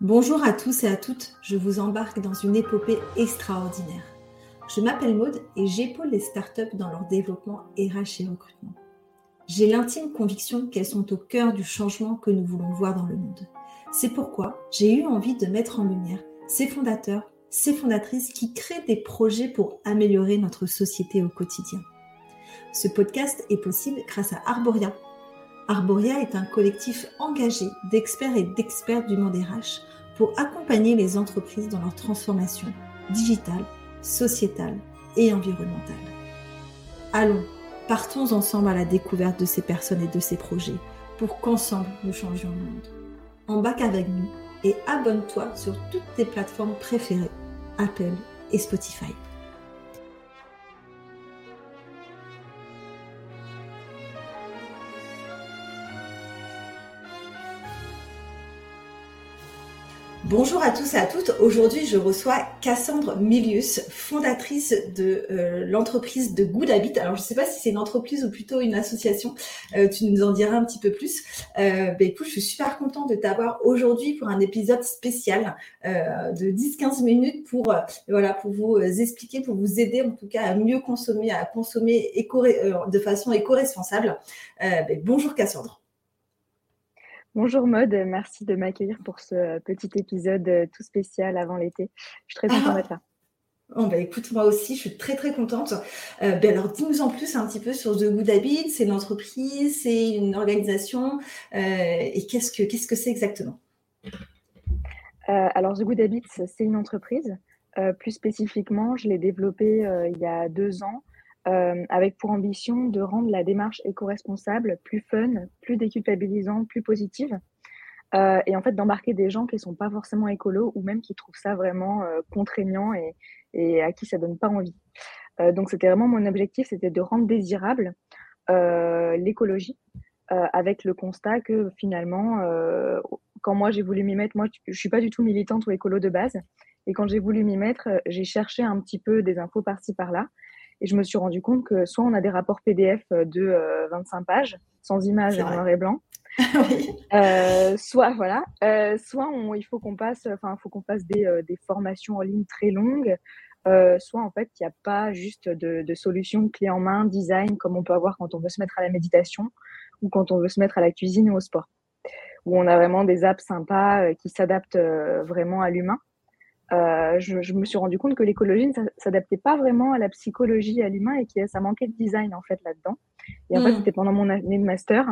Bonjour à tous et à toutes, je vous embarque dans une épopée extraordinaire. Je m'appelle Maude et j'épaule les startups dans leur développement RH et recrutement. J'ai l'intime conviction qu'elles sont au cœur du changement que nous voulons voir dans le monde. C'est pourquoi j'ai eu envie de mettre en lumière ces fondateurs, ces fondatrices qui créent des projets pour améliorer notre société au quotidien. Ce podcast est possible grâce à Arboria, Arboria est un collectif engagé d'experts et d'experts du monde RH pour accompagner les entreprises dans leur transformation digitale, sociétale et environnementale. Allons, partons ensemble à la découverte de ces personnes et de ces projets pour qu'ensemble nous changions le monde. Embarque avec nous et abonne-toi sur toutes tes plateformes préférées, Apple et Spotify. Bonjour à tous et à toutes. Aujourd'hui, je reçois Cassandre Milius, fondatrice de euh, l'entreprise de Good Habit. Alors, je ne sais pas si c'est une entreprise ou plutôt une association. Euh, tu nous en diras un petit peu plus. Euh, ben, écoute, je suis super contente de t'avoir aujourd'hui pour un épisode spécial de 10-15 minutes pour voilà pour vous expliquer, pour vous aider en tout cas à mieux consommer, à consommer éco de façon éco-responsable. Ben, bonjour Cassandre. Bonjour Maude, merci de m'accueillir pour ce petit épisode euh, tout spécial avant l'été. Je suis très contente d'être là. Oh bah écoute, moi aussi, je suis très très contente. Euh, ben alors, dis-nous en plus un petit peu sur The Good Habit. C'est une entreprise, c'est une organisation, euh, et qu'est-ce que qu'est-ce que c'est exactement? Alors, The Good Habit, c'est une entreprise. plus spécifiquement, je l'ai développée il y a deux ans euh, avec pour ambition de rendre la démarche éco-responsable plus fun, plus déculpabilisante, plus positive. Euh, et en fait d'embarquer des gens qui ne sont pas forcément écolos ou même qui trouvent ça vraiment euh, contraignant et, à qui ça donne pas envie. donc c'était vraiment mon objectif, c'était de rendre désirable l'écologie avec le constat que finalement, quand moi j'ai voulu m'y mettre, moi je suis pas du tout militante ou écolo de base, et quand j'ai voulu m'y mettre, j'ai cherché un petit peu des infos par-ci par-là, et je me suis rendu compte que soit on a des rapports PDF de 25 euh, pages, sans images en noir et blanc, euh, soit voilà, euh, soit il faut qu'on passe, enfin, faut qu'on passe des, des, formations en ligne très longues, soit en fait il n'y a pas juste de, de solution clé en main, design comme on peut avoir quand on veut se mettre à la méditation ou quand on veut se mettre à la cuisine ou au sport, où on a vraiment des apps sympas qui s'adaptent vraiment à l'humain. Euh, je, me suis rendu compte que l'écologie ne s'adaptait pas vraiment à la psychologie à l'humain et que ça manquait de design en fait là-dedans. Et en fait, hmm. c'était pendant mon année de master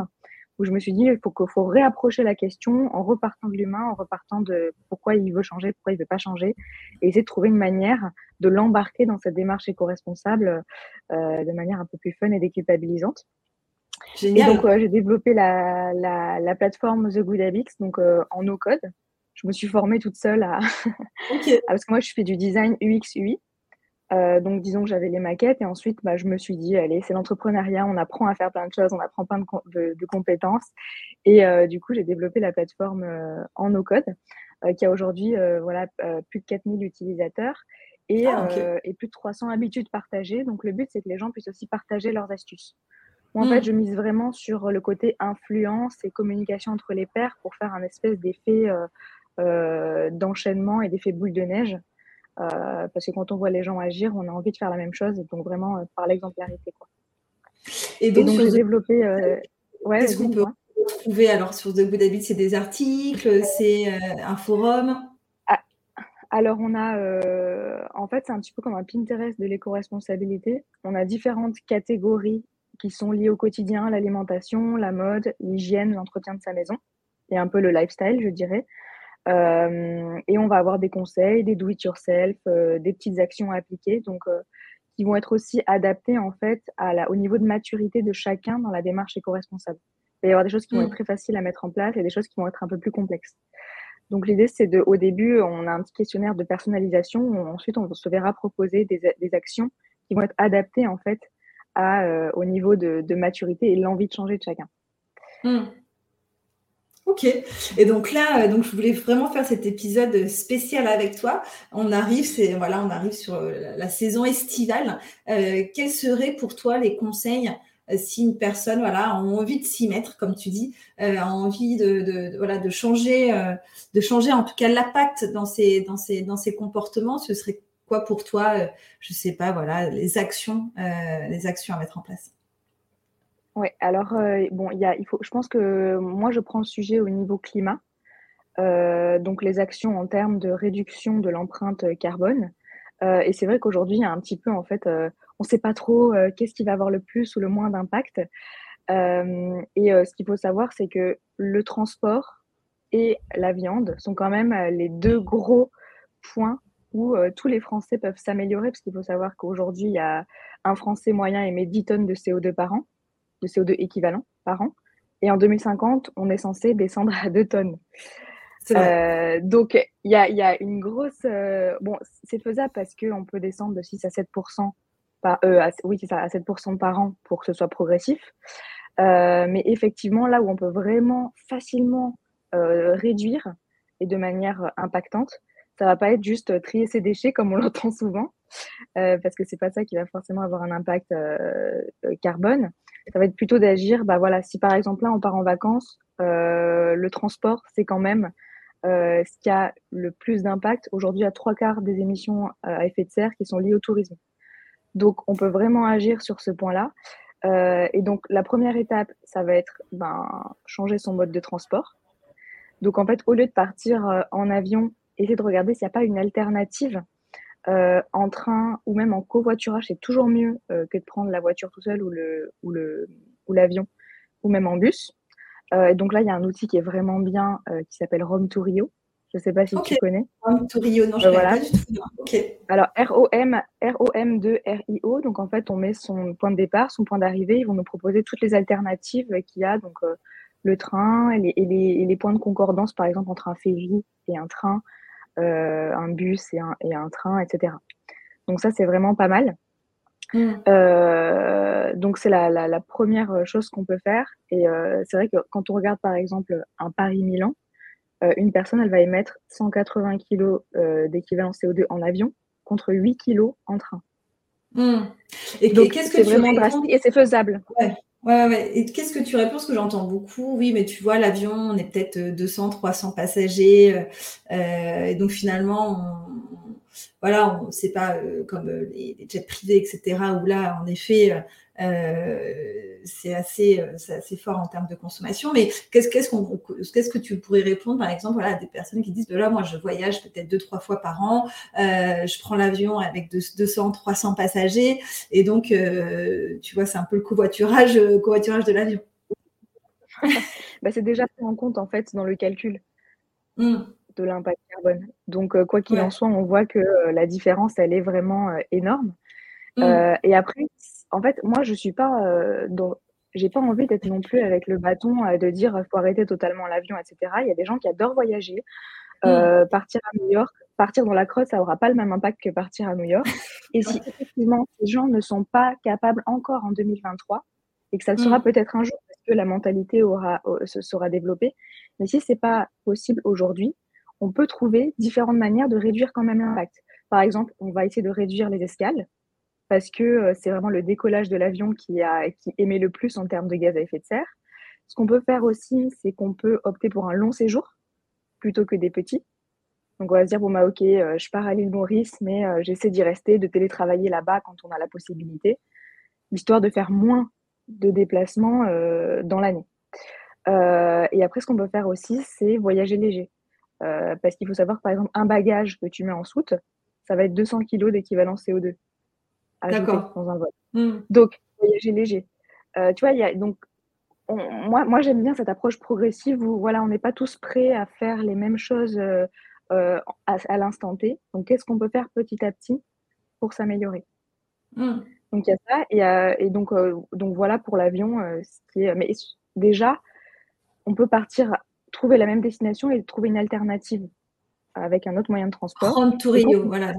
où je me suis dit il faut qu'il faut réapprocher la question en repartant de l'humain, en repartant de pourquoi il veut changer, pourquoi il veut pas changer, et essayer de trouver une manière de l'embarquer dans cette démarche éco-responsable euh, de manière un peu plus fun et déculpabilisante. Génial. Et donc, j'ai développé la, la, la, plateforme The Good Habits, donc euh, en no code je me suis formée toute seule à. Parce que moi, je fais du design UX, UI. Euh, donc, disons que j'avais les maquettes et ensuite, bah, je me suis dit, allez, c'est l'entrepreneuriat, on apprend à faire plein de choses, on apprend plein de, compétences. Et euh, du coup, j'ai développé la plateforme euh, en no-code, qui a aujourd'hui voilà, plus de 4000 utilisateurs et, ah, et, plus de 300 habitudes partagées. Donc, le but, c'est que les gens puissent aussi partager leurs astuces. Moi, en fait, hmm. je mise vraiment sur le côté influence et communication entre les pairs pour faire un espèce d'effet d'enchaînement et d'effet boule de neige. Euh, parce que quand on voit les gens agir, on a envie de faire la même chose, donc vraiment euh, par l'exemplarité. Quoi. Et donc, j'ai développé. Ouais, Qu'est-ce qu'on peut trouver alors sur The Good Habits C'est des articles, c'est un forum? Ah, alors, on a, en fait, c'est un petit peu comme un Pinterest de l'éco-responsabilité. On a différentes catégories qui sont liées au quotidien, l'alimentation, la mode, l'hygiène, l'entretien de sa maison et un peu le lifestyle, je dirais. Euh, et on va avoir des conseils, des do-it-yourself, euh, des petites actions à appliquer, donc euh, qui vont être aussi adaptées en fait à la, au niveau de maturité de chacun dans la démarche éco-responsable. Il va y avoir des choses qui vont être très faciles à mettre en place et des choses qui vont être un peu plus complexes. Donc l'idée, c'est de, au début, on a un petit questionnaire de personnalisation. ensuite, on se verra proposer des, des, actions qui vont être adaptées en fait à, au niveau de, de maturité et l'envie de changer de chacun. Mm. Ok. Et donc là, euh, donc je voulais vraiment faire cet épisode spécial avec toi. On arrive, c'est voilà, on arrive sur euh, la saison estivale. Euh, quels seraient pour toi les conseils si une personne voilà, a envie de s'y mettre, comme tu dis, a envie de, voilà, de, changer, de changer en tout cas l'impact dans ses, dans, ses, dans ses comportements, ce serait quoi pour toi, je sais pas, voilà, les actions, les actions à mettre en place? Oui, alors, bon, il, y a, il faut, je pense que moi, je prends le sujet au niveau climat. Euh, donc les actions en termes de réduction de l'empreinte carbone. Euh, et c'est vrai qu'aujourd'hui, il y a un petit peu, en fait, euh, on ne sait pas trop qu'est-ce qui va avoir le plus ou le moins d'impact. et ce qu'il faut savoir, c'est que le transport et la viande sont quand même les deux gros points où tous les Français peuvent s'améliorer, parce qu'il faut savoir qu'aujourd'hui, il y a un Français moyen émet 10 tonnes de CO2 par an, de CO2 équivalent par an. Et en 2050, on est censé descendre à 2 tonnes. Euh, donc, il y a, une grosse. Euh, bon, c'est faisable parce qu'on peut descendre de 6 à 7 par, euh, oui, c'est ça, à 7 par an pour que ce soit progressif. mais effectivement, là où on peut vraiment facilement réduire et de manière impactante, ça va pas être juste trier ses déchets comme on l'entend souvent, parce que c'est pas ça qui va forcément avoir un impact carbone. Ça va être plutôt d'agir. Bah voilà, si par exemple là on part en vacances, le transport c'est quand même euh, ce qui a le plus d'impact aujourd'hui à trois quarts des émissions euh, à effet de serre qui sont liées au tourisme. Donc, on peut vraiment agir sur ce point-là. Euh, et donc, la première étape, ça va être ben, changer son mode de transport. Donc, en fait, au lieu de partir en avion, essayer de regarder s'il n'y a pas une alternative en train ou même en covoiturage. C'est toujours mieux que de prendre la voiture tout seul ou l'avion ou, le, ou, ou même en bus. Euh, donc là, il y a un outil qui est vraiment bien euh, qui s'appelle Rome to Rio. Je ne sais pas si tu connais. Rome to Rio, non, je ne euh, voilà. pas du tout. Alors, R-O-M, R-O-M-2-R-I-O. Donc, en fait, on met son point de départ, son point d'arrivée. Ils vont nous proposer toutes les alternatives qu'il y a. Donc, le train et les, et, les, points de concordance, par exemple, entre un ferry et un train, un bus et un, et un train, etc. Donc, ça, c'est vraiment pas mal. Mm. Euh, donc c'est la, la, première chose qu'on peut faire. Et euh, c'est vrai que quand on regarde par exemple un Paris-Milan, euh, une personne elle va émettre 180 kg d'équivalent CO2 en avion contre 8 kg en train. Mm. Et qu'est-ce que c'est vraiment drastique et c'est faisable. Ouais. Ouais, ouais. Et qu'est-ce que tu réponds? Parce que j'entends beaucoup, oui, mais tu vois, l'avion, on est peut-être 200, 300 passagers. et donc finalement, on, voilà, c'est pas euh, comme euh, les, jets privés, etc., où là, en effet, euh, c'est assez, assez fort en termes de consommation. Mais qu'est-ce, qu'est-ce, qu'on, qu'est-ce que tu pourrais répondre, par exemple, voilà, à des personnes qui disent, de là, moi, je voyage peut-être deux, trois fois par an, je prends l'avion avec 200, 300 passagers, et donc, tu vois, c'est un peu le covoiturage, covoiturage de l'avion. bah, c'est déjà pris en compte, en fait, dans le calcul. Mmh de l'impact carbone. Donc, euh, quoi qu'il en soit, on voit que euh, la différence, elle est vraiment euh, énorme. Mm. et après, en fait, moi, je suis pas dans, j'ai pas envie d'être non plus avec le bâton de dire faut arrêter totalement l'avion, etc. Il y a des gens qui adorent voyager. Mm. partir à New York, partir dans la Creuse, ça aura pas le même impact que partir à New York. Et si effectivement ces gens ne sont pas capables encore en 2023, et que ça le sera mm. peut-être un jour parce que la mentalité aura, se sera développée, mais si c'est pas possible aujourd'hui, on peut trouver différentes manières de réduire quand même l'impact. Par exemple, on va essayer de réduire les escales parce que euh, c'est vraiment le décollage de l'avion qui, qui émet le plus en termes de gaz à effet de serre. Ce qu'on peut faire aussi, c'est qu'on peut opter pour un long séjour plutôt que des petits. Donc on va se dire, bon bah ok, euh, je pars à l'île Maurice, mais euh, j'essaie d'y rester, de télétravailler là-bas quand on a la possibilité, histoire de faire moins de déplacements dans l'année. et après, ce qu'on peut faire aussi, c'est voyager léger. Parce qu'il faut savoir, par exemple, un bagage que tu mets en soute, ça va être 200 kg d'équivalent CO2 D'accord. dans un vol. Hmm. Donc, voyager léger. Euh, tu vois, il y a, donc, moi, moi j'aime bien cette approche progressive où voilà, on n'est pas tous prêts à faire les mêmes choses euh, à, l'instant T. Donc, qu'est-ce qu'on peut faire petit à petit pour s'améliorer? Hmm. Donc, il y a ça. Et, donc, donc, voilà pour l'avion. mais déjà, on peut partir trouver la même destination et trouver une alternative avec un autre moyen de transport. Prendre Tourio, voilà.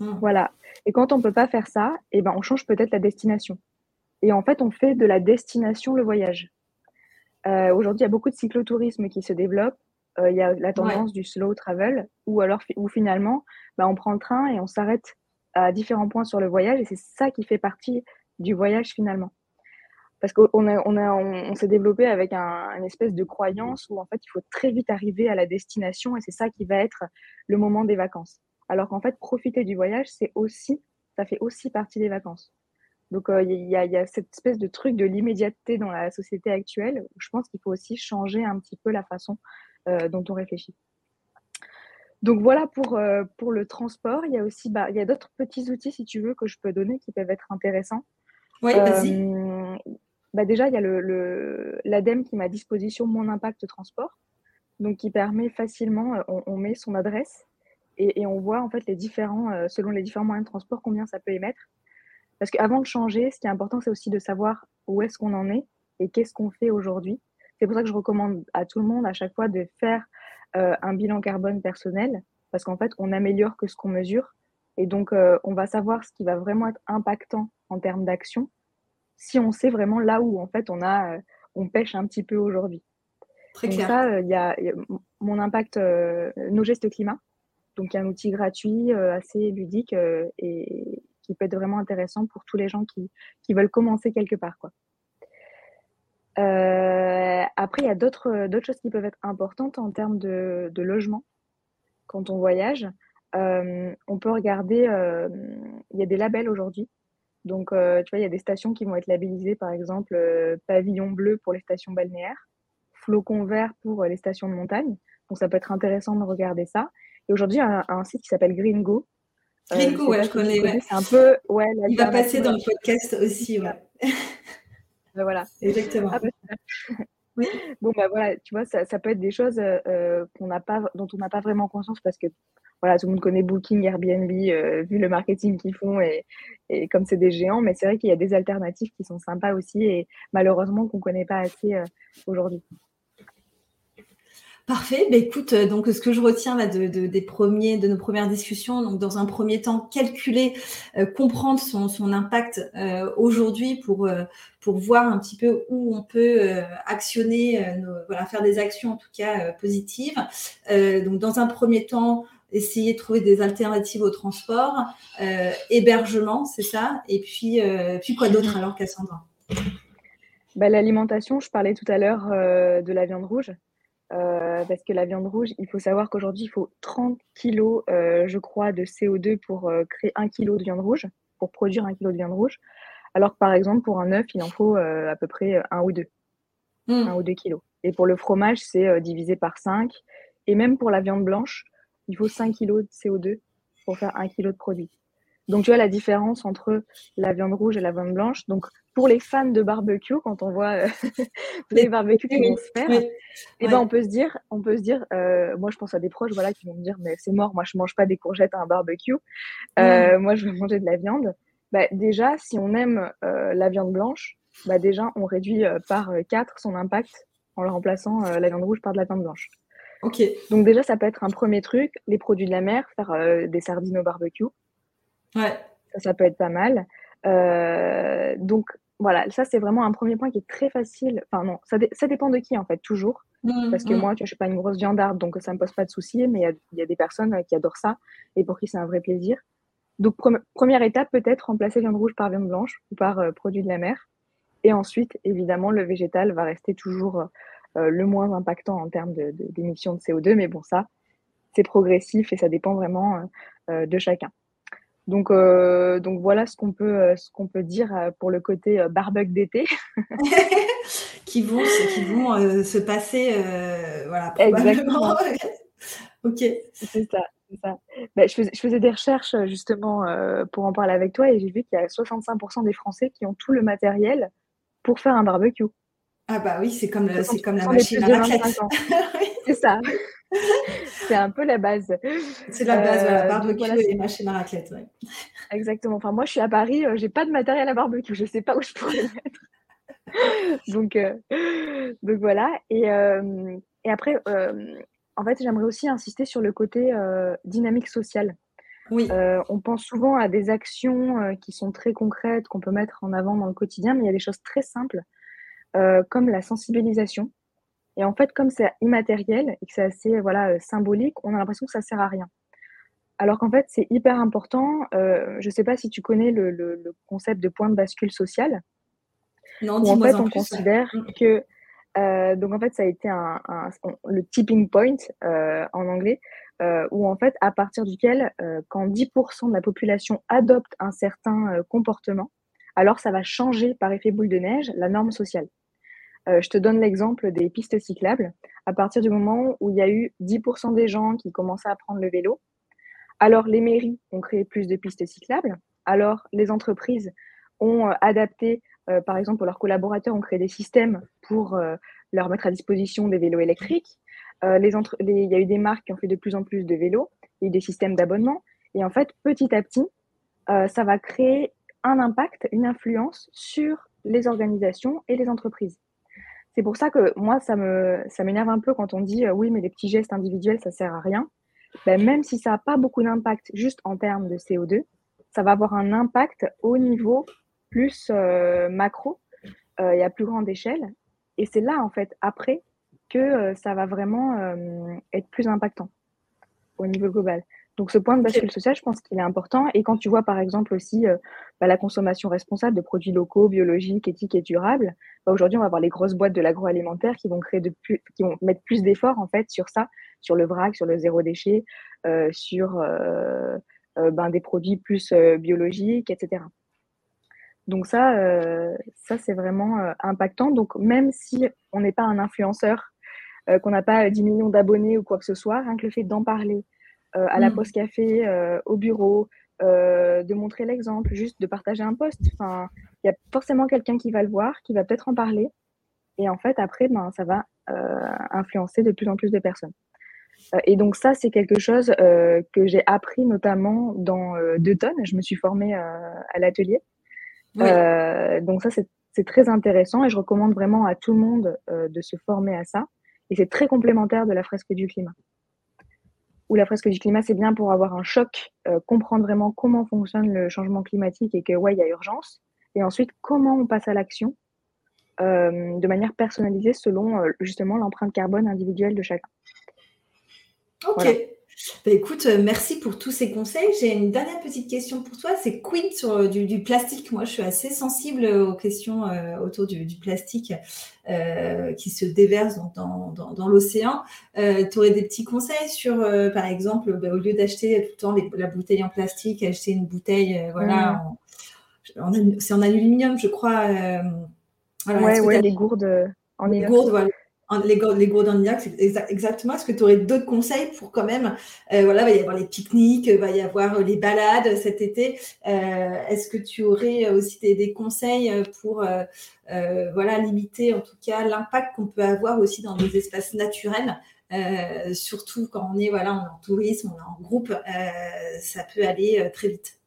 Mm. Voilà. Et quand on ne peut pas faire ça, eh ben, on change peut-être la destination. Et en fait, on fait de la destination le voyage. Euh, aujourd'hui, il y a beaucoup de cyclotourisme qui se développe. Euh, il y a la tendance du slow travel, ou alors où finalement, bah, on prend le train et on s'arrête à différents points sur le voyage, et c'est ça qui fait partie du voyage finalement. parce qu'on on, on, s'est développé avec un, une espèce de croyance où en fait il faut très vite arriver à la destination et c'est ça qui va être le moment des vacances. Alors qu'en fait profiter du voyage c'est aussi ça fait aussi partie des vacances. Donc euh, il y, a, y, a cette espèce de truc de l'immédiateté dans la société actuelle où je pense qu'il faut aussi changer un petit peu la façon euh, dont on réfléchit. Donc voilà pour, euh, pour le transport. Il y a aussi bah, il y a d'autres petits outils, si tu veux, que je peux donner qui peuvent être intéressants. Oui, vas-y. Bah déjà, il y a l'ADEME le, qui met à disposition Mon Impact Transport, donc qui permet facilement, on, met son adresse et, on voit en fait les différents, euh, selon les différents moyens de transport, combien ça peut émettre. Parce qu'avant de changer, ce qui est important, c'est aussi de savoir où est-ce qu'on en est et qu'est-ce qu'on fait aujourd'hui. C'est pour ça que je recommande à tout le monde à chaque fois de faire euh, un bilan carbone personnel, parce qu'en fait, on améliore que ce qu'on mesure. Et donc, on va savoir ce qui va vraiment être impactant en termes d'action si on sait vraiment là où en fait on a euh, on pêche un petit peu aujourd'hui. Très clair. ça, euh, il y, a mon impact, euh, nos gestes climat. Donc, un outil gratuit, assez ludique et qui peut être vraiment intéressant pour tous les gens qui, qui veulent commencer quelque part. Quoi. après, il y a d'autres choses qui peuvent être importantes en termes de, logement quand on voyage. on peut regarder, il y a des labels aujourd'hui donc, euh, tu vois, il y a des stations qui vont être labellisées, par exemple, euh, pavillon bleu pour les stations balnéaires, flocon vert pour euh, les stations de montagne. Donc, ça peut être intéressant de regarder ça. Et aujourd'hui, il y a un, site qui s'appelle Gringo. Gringo, ouais, je connais. Ouais. C'est un peu. Ouais, il va passer dans le podcast aussi. Ouais. Ben voilà. Exactement. Ah, oui. Bon, bah voilà, tu vois, ça, ça peut être des choses qu'on n'a pas, dont on n'a pas vraiment conscience parce que voilà, tout le monde connaît Booking, Airbnb, euh, vu le marketing qu'ils font et, et comme c'est des géants, mais c'est vrai qu'il y a des alternatives qui sont sympas aussi et malheureusement qu'on ne connaît pas assez euh, aujourd'hui. Parfait. Bah, écoute, euh, donc ce que je retiens de, des premiers, de nos premières discussions, donc dans un premier temps, calculer, comprendre son, son impact aujourd'hui pour pour voir un petit peu où on peut actionner, voilà, faire des actions en tout cas positives. donc dans un premier temps, essayer de trouver des alternatives au transport, euh, hébergement, c'est ça? Et puis, euh, puis quoi d'autre alors, Cassandra? Bah, L'alimentation, je parlais tout à l'heure euh, de la viande rouge. Parce que la viande rouge, il faut savoir qu'aujourd'hui, il faut 30 kg, je crois, de CO2 pour créer 1 kg de viande rouge, pour produire 1 kg de viande rouge. Alors que par exemple, pour un œuf, il en faut à peu près 1 ou 2. 1 hmm. ou 2 kilos. Et pour le fromage, c'est divisé par 5. Et même pour la viande blanche, il faut 5 kg de CO2 pour faire 1 kg de produit. Donc, tu vois la différence entre la viande rouge et la viande blanche. Donc, pour les fans de barbecue, quand on voit euh, les barbecues qui vont se faire, eh ben, on peut se dire, on peut se dire euh, moi, je pense à des proches voilà, qui vont me dire, mais c'est mort, moi, je mange pas des courgettes à un barbecue. Euh, moi, je veux manger de la viande. Bah, déjà, si on aime la viande blanche, bah, déjà, on réduit par 4 son impact en le remplaçant la viande rouge par de la viande blanche. Ok. Donc déjà, ça peut être un premier truc, les produits de la mer, faire des sardines au barbecue. Ouais. Ça, peut être pas mal. Euh, donc voilà, ça c'est vraiment un premier point qui est très facile. Enfin non, ça, ça dépend de qui en fait, toujours. Mmh, Parce que mmh. moi, tu vois, je suis pas une grosse viandarde, donc ça me pose pas de soucis, mais il y, a des personnes euh, qui adorent ça et pour qui c'est un vrai plaisir. Donc première étape, peut-être remplacer viande rouge par viande blanche ou par produit de la mer. Et ensuite, évidemment, le végétal va rester toujours euh, le moins impactant en termes d'émissions de, CO2. Mais bon, ça, c'est progressif et ça dépend vraiment euh, euh, de chacun. Donc, donc voilà ce qu'on peut, ce qu'on peut dire pour le côté barbecue d'été. qui vont, qui vont se passer, voilà, probablement. ok. C'est ça. Ça. Bah, je, faisais, je, faisais, des recherches justement pour en parler avec toi et j'ai vu qu'il y a 65% des Français qui ont tout le matériel pour faire un barbecue. Ah bah oui, c'est comme, c'est comme la machine à raclette. c'est ça. c'est un peu la base. C'est la base, voilà, euh, barbecue voilà, et machine à raclette. Ouais. Exactement. Enfin, moi, je suis à Paris, euh, j'ai pas de matériel à barbecue, je sais pas où je pourrais le mettre. donc, euh, donc voilà. Et, et après, en fait, j'aimerais aussi insister sur le côté dynamique sociale. Oui. on pense souvent à des actions qui sont très concrètes, qu'on peut mettre en avant dans le quotidien, mais il y a des choses très simples comme la sensibilisation. Et en fait, comme c'est immatériel et que c'est assez voilà, euh, symbolique, on a l'impression que ça sert à rien. Alors qu'en fait, c'est hyper important. Euh, je ne sais pas si tu connais le, concept de point de bascule social. Non, en fait, on considère mm. que euh, donc en fait, ça a été un, le tipping point euh, en anglais, où en fait, à partir duquel, quand 10% de la population adopte un certain comportement, alors ça va changer par effet boule de neige la norme sociale. Je te donne l'exemple des pistes cyclables. À partir du moment où il y a eu 10% des gens qui commençaient à prendre le vélo, alors les mairies ont créé plus de pistes cyclables, alors les entreprises ont adapté euh, par exemple, leurs collaborateurs, on crée des systèmes pour euh, leur mettre à disposition des vélos électriques. Euh, il y a eu des marques qui ont fait de plus en plus de vélos, il y eu des systèmes d'abonnement. Et en fait, petit à petit, ça va créer un impact, une influence sur les organisations et les entreprises. C'est pour ça que moi, ça me ça m'énerve un peu quand on dit oui, mais les petits gestes individuels, ça sert à rien. Ben, même si ça n'a pas beaucoup d'impact juste en termes de CO2, ça va avoir un impact au niveau plus euh, macro euh, et à plus grande échelle. Et c'est là, en fait, après, que euh, ça va vraiment être plus impactant au niveau global. Donc ce point de bascule social, je pense qu'il est important. Et quand tu vois par exemple aussi bah, la consommation responsable de produits locaux, biologiques, éthiques et durables, bah, aujourd'hui on va avoir les grosses boîtes de l'agroalimentaire qui vont créer de plus, qui vont mettre plus d'efforts en fait sur ça, sur le vrac, sur le zéro déchet, sur ben, des produits plus biologiques, etc. Donc ça, euh, ça c'est vraiment euh, impactant. Donc même si on n'est pas un influenceur, euh, qu'on n'a pas 10 millions d'abonnés ou quoi que ce soit, rien que le fait d'en parler à la mm. poste café, au bureau, de montrer l'exemple, juste de partager un post. Enfin, il y a forcément quelqu'un qui va le voir, qui va peut-être en parler. Et en fait, après, ben, ça va influencer de plus en plus de personnes. Et donc ça, c'est quelque chose que j'ai appris notamment dans deux tonnes. Je me suis formée à l'atelier. Euh, donc ça, c'est très intéressant et je recommande vraiment à tout le monde euh, de se former à ça. Et c'est très complémentaire de la fresque du climat. Ou la fresque du climat, c'est bien pour avoir un choc, euh, comprendre vraiment comment fonctionne le changement climatique et que, ouais, il y a urgence. Et ensuite, comment on passe à l'action de manière personnalisée selon justement l'empreinte carbone individuelle de chacun. Ok. Bah, écoute, euh, merci pour tous ces conseils. J'ai une dernière petite question pour toi. C'est quid sur euh, du, plastique? Moi, je suis assez sensible aux questions euh, autour du, plastique qui se déverse dans, l'océan. tu aurais des petits conseils sur, par exemple, bah, au lieu d'acheter tout le temps la bouteille en plastique, acheter une bouteille, voilà, mmh. c'est en aluminium, je crois. voilà, ouais, les gourdes en les gourdes, voilà les, les inox, c'est exactement. Est-ce que tu aurais d'autres conseils pour quand même, euh, voilà, il va y avoir les pique-niques, il va y avoir euh, les balades cet été. Euh, est-ce que tu aurais aussi des, conseils pour, voilà, limiter en tout cas l'impact qu'on peut avoir aussi dans des espaces naturels, surtout quand on est, voilà, en tourisme, on est en groupe, ça peut aller très vite.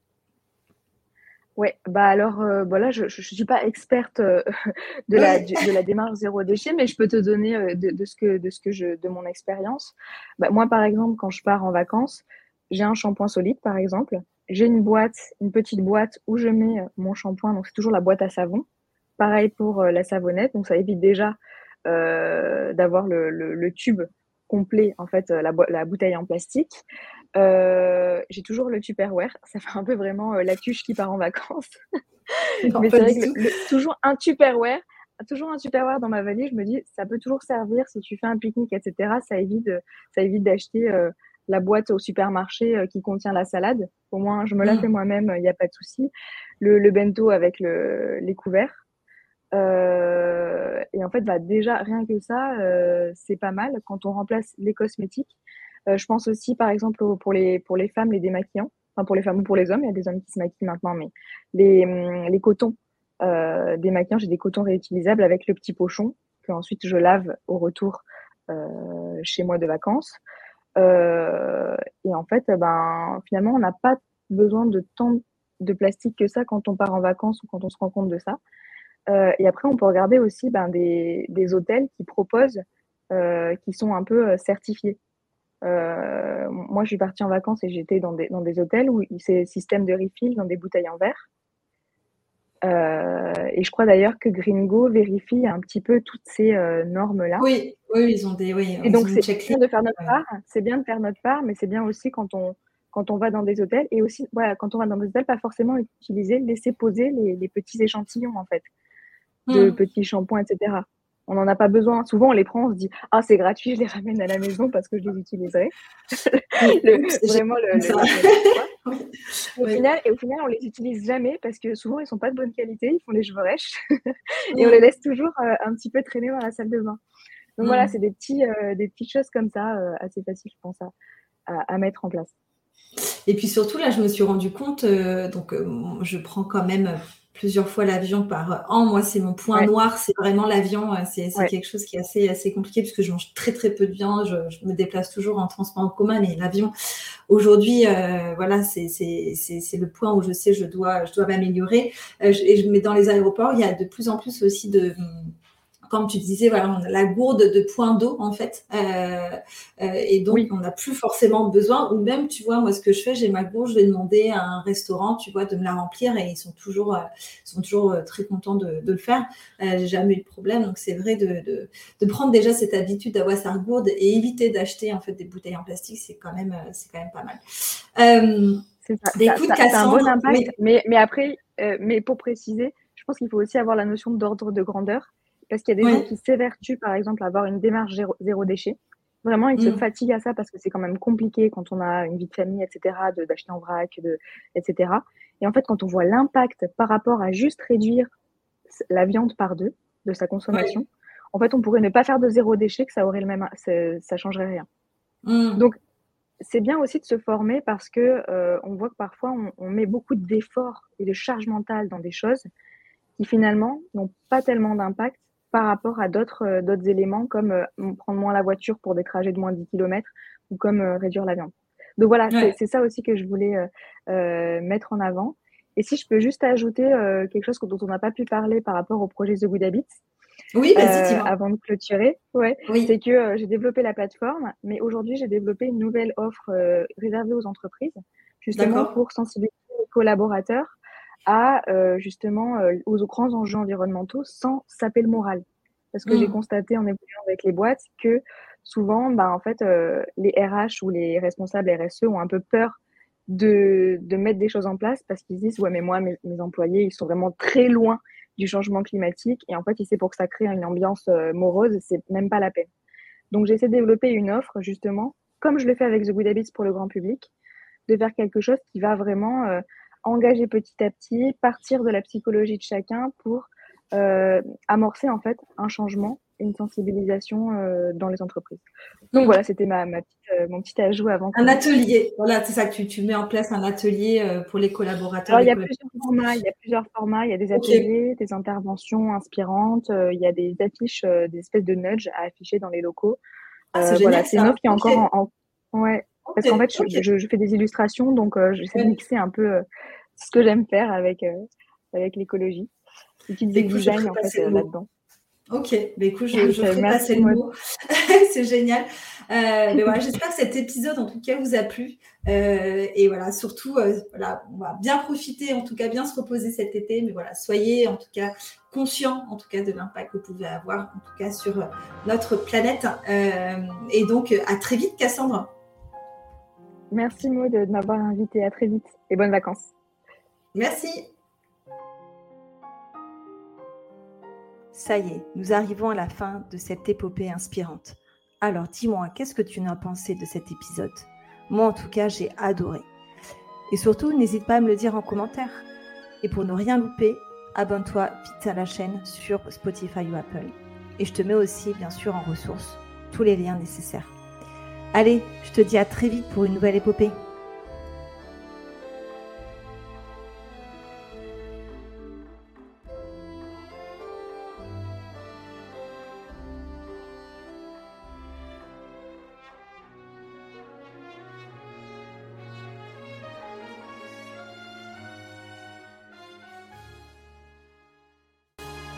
Oui, bah alors voilà, euh, je ne suis pas experte euh, de, la, de, la démarche zéro déchet, mais je peux te donner euh, de, ce que, de, ce que je, de mon expérience. Bah, moi, par exemple, quand je pars en vacances, j'ai un shampoing solide, par exemple. J'ai une boîte, une petite boîte où je mets mon shampoing, donc c'est toujours la boîte à savon. Pareil pour la savonnette, donc ça évite déjà d'avoir le, le, tube complet, en fait, la, la bouteille en plastique. Euh, j'ai toujours le Tupperware. Ça fait un peu vraiment euh, la cuche qui part en vacances. Mais c'est vrai que toujours un Tupperware, toujours un Tupperware dans ma valise. Je me dis, ça peut toujours servir si tu fais un pique-nique, etc. Ça évite, ça évite d'acheter euh, la boîte au supermarché qui contient la salade. Au moins, je me la mm. fais moi-même, il n'y a pas de souci. Le, bento avec le, les couverts. et en fait, bah, déjà, rien que ça, c'est pas mal. Quand on remplace les cosmétiques, euh, je pense aussi, par exemple, pour les, pour les femmes, les démaquillants. Enfin, pour les femmes ou pour les hommes, il y a des hommes qui se maquillent maintenant, mais les, hum, les cotons euh, démaquillants, j'ai des cotons réutilisables avec le petit pochon que ensuite je lave au retour euh, chez moi de vacances. Euh, et en fait, ben, finalement, on n'a pas besoin de tant de plastique que ça quand on part en vacances ou quand on se rend compte de ça. Euh, et après, on peut regarder aussi ben, des, des hôtels qui proposent, euh, qui sont un peu certifiés. Euh, moi, je suis partie en vacances et j'étais dans des, dans des hôtels où c'est système de refill dans des bouteilles en verre. Euh, et je crois d'ailleurs que Gringo vérifie un petit peu toutes ces euh, normes-là. Oui, oui, ils ont des. Oui, et donc, c'est bien de faire notre part. C'est bien de faire notre part, mais c'est bien aussi quand on, quand on va dans des hôtels et aussi, voilà, quand on va dans des hôtels, pas forcément utiliser, laisser poser les, les petits échantillons en fait. de mmh. petits shampoings, etc. On n'en a pas besoin. Souvent, on les prend, on se dit Ah, c'est gratuit, je les ramène à la maison parce que je les utiliserai. vraiment, le, au final, et au final, on les utilise jamais parce que souvent, ils sont pas de bonne qualité, ils font les cheveux rêches et on les laisse toujours euh, un petit peu traîner dans la salle de bain. Donc voilà, c'est des, petits, euh, des petites choses comme ça, euh, assez faciles, je pense, à, à, mettre en place. Et puis surtout, là, je me suis rendu compte, donc je prends quand même plusieurs fois l'avion par an. Moi, c'est mon point noir, c'est vraiment l'avion. C'est quelque chose qui est assez, assez compliqué puisque je mange très très peu de viande. Je, me déplace toujours en transport en commun, mais l'avion, aujourd'hui, euh, voilà, c'est le point où je sais je dois, je dois m'améliorer. Euh, mais dans les aéroports, il y a de plus en plus aussi de comme tu disais, voilà, on a la gourde de points d'eau en fait, euh, euh, et donc on n'a plus forcément besoin. Ou même, tu vois, moi ce que je fais, j'ai ma gourde, je vais demander à un restaurant, tu vois, de me la remplir, et ils sont toujours, euh, sont toujours très contents de, le faire. j'ai jamais eu de problème, donc c'est vrai de, de, prendre déjà cette habitude d'avoir sa gourde et éviter d'acheter en fait des bouteilles en plastique, c'est quand même, c'est quand même pas mal. c'est ça. un bon impact, mais, mais après, mais pour préciser, je pense qu'il faut aussi avoir la notion d'ordre de grandeur. Parce qu'il y a des gens qui s'évertuent, par exemple, à avoir une démarche zéro, déchet. Vraiment, ils se mm. fatiguent à ça parce que c'est quand même compliqué quand on a une vie de famille, etc., d'acheter en vrac, de, etc. Et en fait, quand on voit l'impact par rapport à juste réduire la viande par deux de sa consommation, en fait, on pourrait ne pas faire de zéro déchet, que ça aurait le même, ça, changerait rien. Mm. Donc, c'est bien aussi de se former parce que euh, on voit que parfois on, on met beaucoup d'efforts et de charge mentale dans des choses qui finalement n'ont pas tellement d'impact par rapport à d'autres euh, d'autres éléments comme euh, prendre moins la voiture pour des trajets de moins de 10 km ou comme euh, réduire la viande. Donc voilà, c'est ça aussi que je voulais mettre en avant. Et si je peux juste ajouter quelque chose dont on n'a pas pu parler par rapport au projet The Good Habits, oui, avant de clôturer, ouais, c'est que j'ai développé la plateforme, mais aujourd'hui j'ai développé une nouvelle offre réservée aux entreprises, justement pour sensibiliser les collaborateurs à euh, justement euh, aux grands enjeux environnementaux sans saper le moral. Parce que j'ai mmh. constaté en évoluant avec les boîtes que souvent, bah, en fait, euh, les RH ou les responsables RSE ont un peu peur de, de mettre des choses en place parce qu'ils disent ouais mais moi mes, employés ils sont vraiment très loin du changement climatique et en fait c'est pour que ça crée une ambiance morose c'est même pas la peine. Donc j'essaie de développer une offre justement comme je le fais avec The Good Habits pour le grand public de faire quelque chose qui va vraiment engager petit à petit, partir de la psychologie de chacun pour euh, amorcer en fait un changement une sensibilisation euh, dans les entreprises. Donc voilà, c'était ma, ma petite, euh, mon petit ajout avant. Un atelier, voilà, c'est ça que tu, tu, mets en place un atelier pour les collaborateurs. Alors, il y a plusieurs formats, il y a plusieurs formats, il y a des ateliers, des interventions inspirantes, il y a des affiches, des espèces de nudge à afficher dans les locaux. Ah, c'est voilà, c'est une offre qui est encore en, en... Ouais, parce qu'en fait, je, je, fais des illustrations, donc euh, j'essaie de mixer un peu euh, ce que j'aime faire avec, euh, avec l'écologie. Des petites design en fait là-dedans. Ok, bah, écoute, je, je ferai passer le mot. c'est génial. Euh, mais voilà, j'espère que cet épisode, en tout cas, vous a plu. Euh, et voilà, surtout, voilà, on va bien profiter, en tout cas, bien se reposer cet été. Mais voilà, soyez en tout cas conscients, en tout cas, de l'impact que vous pouvez avoir, en tout cas, sur notre planète. et donc, à très vite, Cassandre. Merci Maud de m'avoir invité. À très vite et bonnes vacances. Merci. Ça y est, nous arrivons à la fin de cette épopée inspirante. Alors dis-moi, qu'est-ce que tu en as pensé de cet épisode? Moi en tout cas, j'ai adoré. Et surtout, n'hésite pas à me le dire en commentaire. Et pour ne rien louper, abonne-toi vite à la chaîne sur Spotify ou Apple. Et je te mets aussi, bien sûr, en ressources tous les liens nécessaires. Allez, je te dis à très vite pour une nouvelle épopée.